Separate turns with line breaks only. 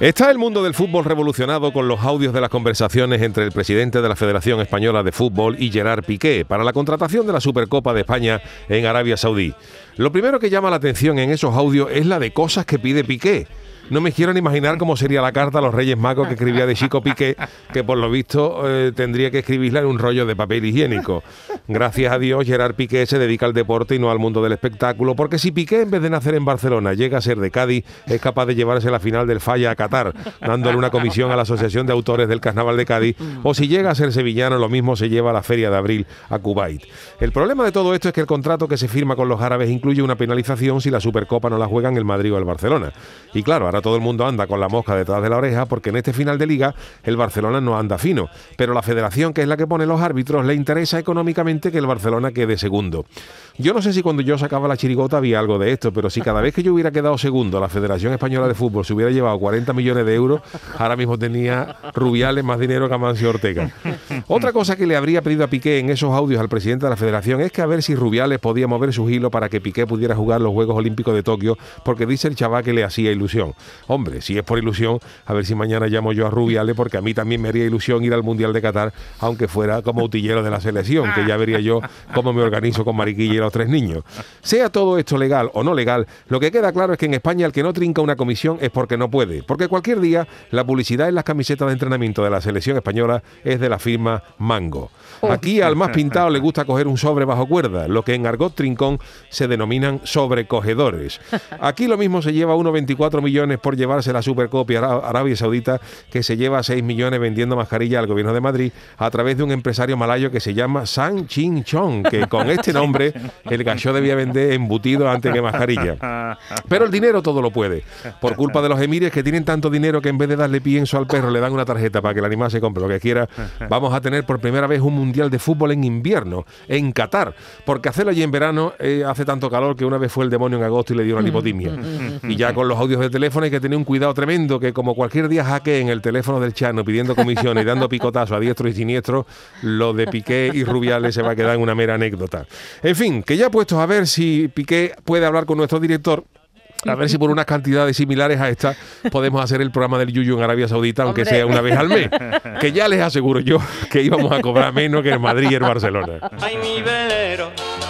Está el mundo del fútbol revolucionado con los audios de las conversaciones entre el presidente de la Federación Española de Fútbol y Gerard Piqué para la contratación de la Supercopa de España en Arabia Saudí. Lo primero que llama la atención en esos audios es la de cosas que pide Piqué. No me quiero ni imaginar cómo sería la carta a los Reyes Magos que escribía de Chico Piqué, que por lo visto eh, tendría que escribirla en un rollo de papel higiénico. Gracias a Dios, Gerard Piqué se dedica al deporte y no al mundo del espectáculo, porque si Piqué en vez de nacer en Barcelona llega a ser de Cádiz, es capaz de llevarse la final del Falla a Qatar, dándole una comisión a la Asociación de Autores del Carnaval de Cádiz, o si llega a ser sevillano, lo mismo se lleva a la Feria de Abril a Kuwait. El problema de todo esto es que el contrato que se firma con los árabes incluye una penalización si la Supercopa no la juegan el Madrid o el Barcelona. Y claro, ahora todo el mundo anda con la mosca detrás de la oreja porque en este final de liga el Barcelona no anda fino, pero la federación, que es la que pone los árbitros, le interesa económicamente que el Barcelona quede segundo. Yo no sé si cuando yo sacaba la chirigota había algo de esto, pero si cada vez que yo hubiera quedado segundo, la Federación Española de Fútbol se hubiera llevado 40 millones de euros, ahora mismo tenía Rubiales más dinero que Amancio Ortega. Otra cosa que le habría pedido a Piqué en esos audios al presidente de la Federación es que a ver si Rubiales podía mover su hilo para que Piqué pudiera jugar los Juegos Olímpicos de Tokio, porque dice el chaval que le hacía. Hombre, si es por ilusión, a ver si mañana llamo yo a Rubiales, porque a mí también me haría ilusión ir al Mundial de Qatar, aunque fuera como utillero de la selección, que ya vería yo cómo me organizo con Mariquilla y los tres niños. Sea todo esto legal o no legal, lo que queda claro es que en España el que no trinca una comisión es porque no puede, porque cualquier día la publicidad en las camisetas de entrenamiento de la selección española es de la firma Mango. Aquí al más pintado le gusta coger un sobre bajo cuerda, lo que en argot trincón se denominan sobrecogedores. Aquí lo mismo se lleva 1,24 millones por llevarse la Supercopia a Arabia Saudita, que se lleva 6 millones vendiendo mascarilla al gobierno de Madrid a través de un empresario malayo que se llama San Chin Chong, que con este nombre el gallo debía vender embutido antes que mascarilla. Pero el dinero todo lo puede. Por culpa de los emires que tienen tanto dinero que en vez de darle pienso al perro le dan una tarjeta para que el animal se compre lo que quiera, vamos a tener por primera vez un mundial de fútbol en invierno, en Qatar, porque hacerlo allí en verano eh, hace tanto calor que una vez fue el demonio en agosto y le dio una lipotimia. Y ya con los audios de teléfono hay que tener un cuidado tremendo, que como cualquier día hackeen el teléfono del Chano pidiendo comisiones y dando picotazo a diestro y siniestro, lo de Piqué y Rubiales se va a quedar en una mera anécdota. En fin, que ya puestos a ver si Piqué puede hablar con nuestro director, a ver si por unas cantidades similares a esta podemos hacer el programa del Yuyu en Arabia Saudita, aunque sea una vez al mes. Que ya les aseguro yo que íbamos a cobrar menos que en Madrid y en Barcelona.
Ay, mi velero, velero mío,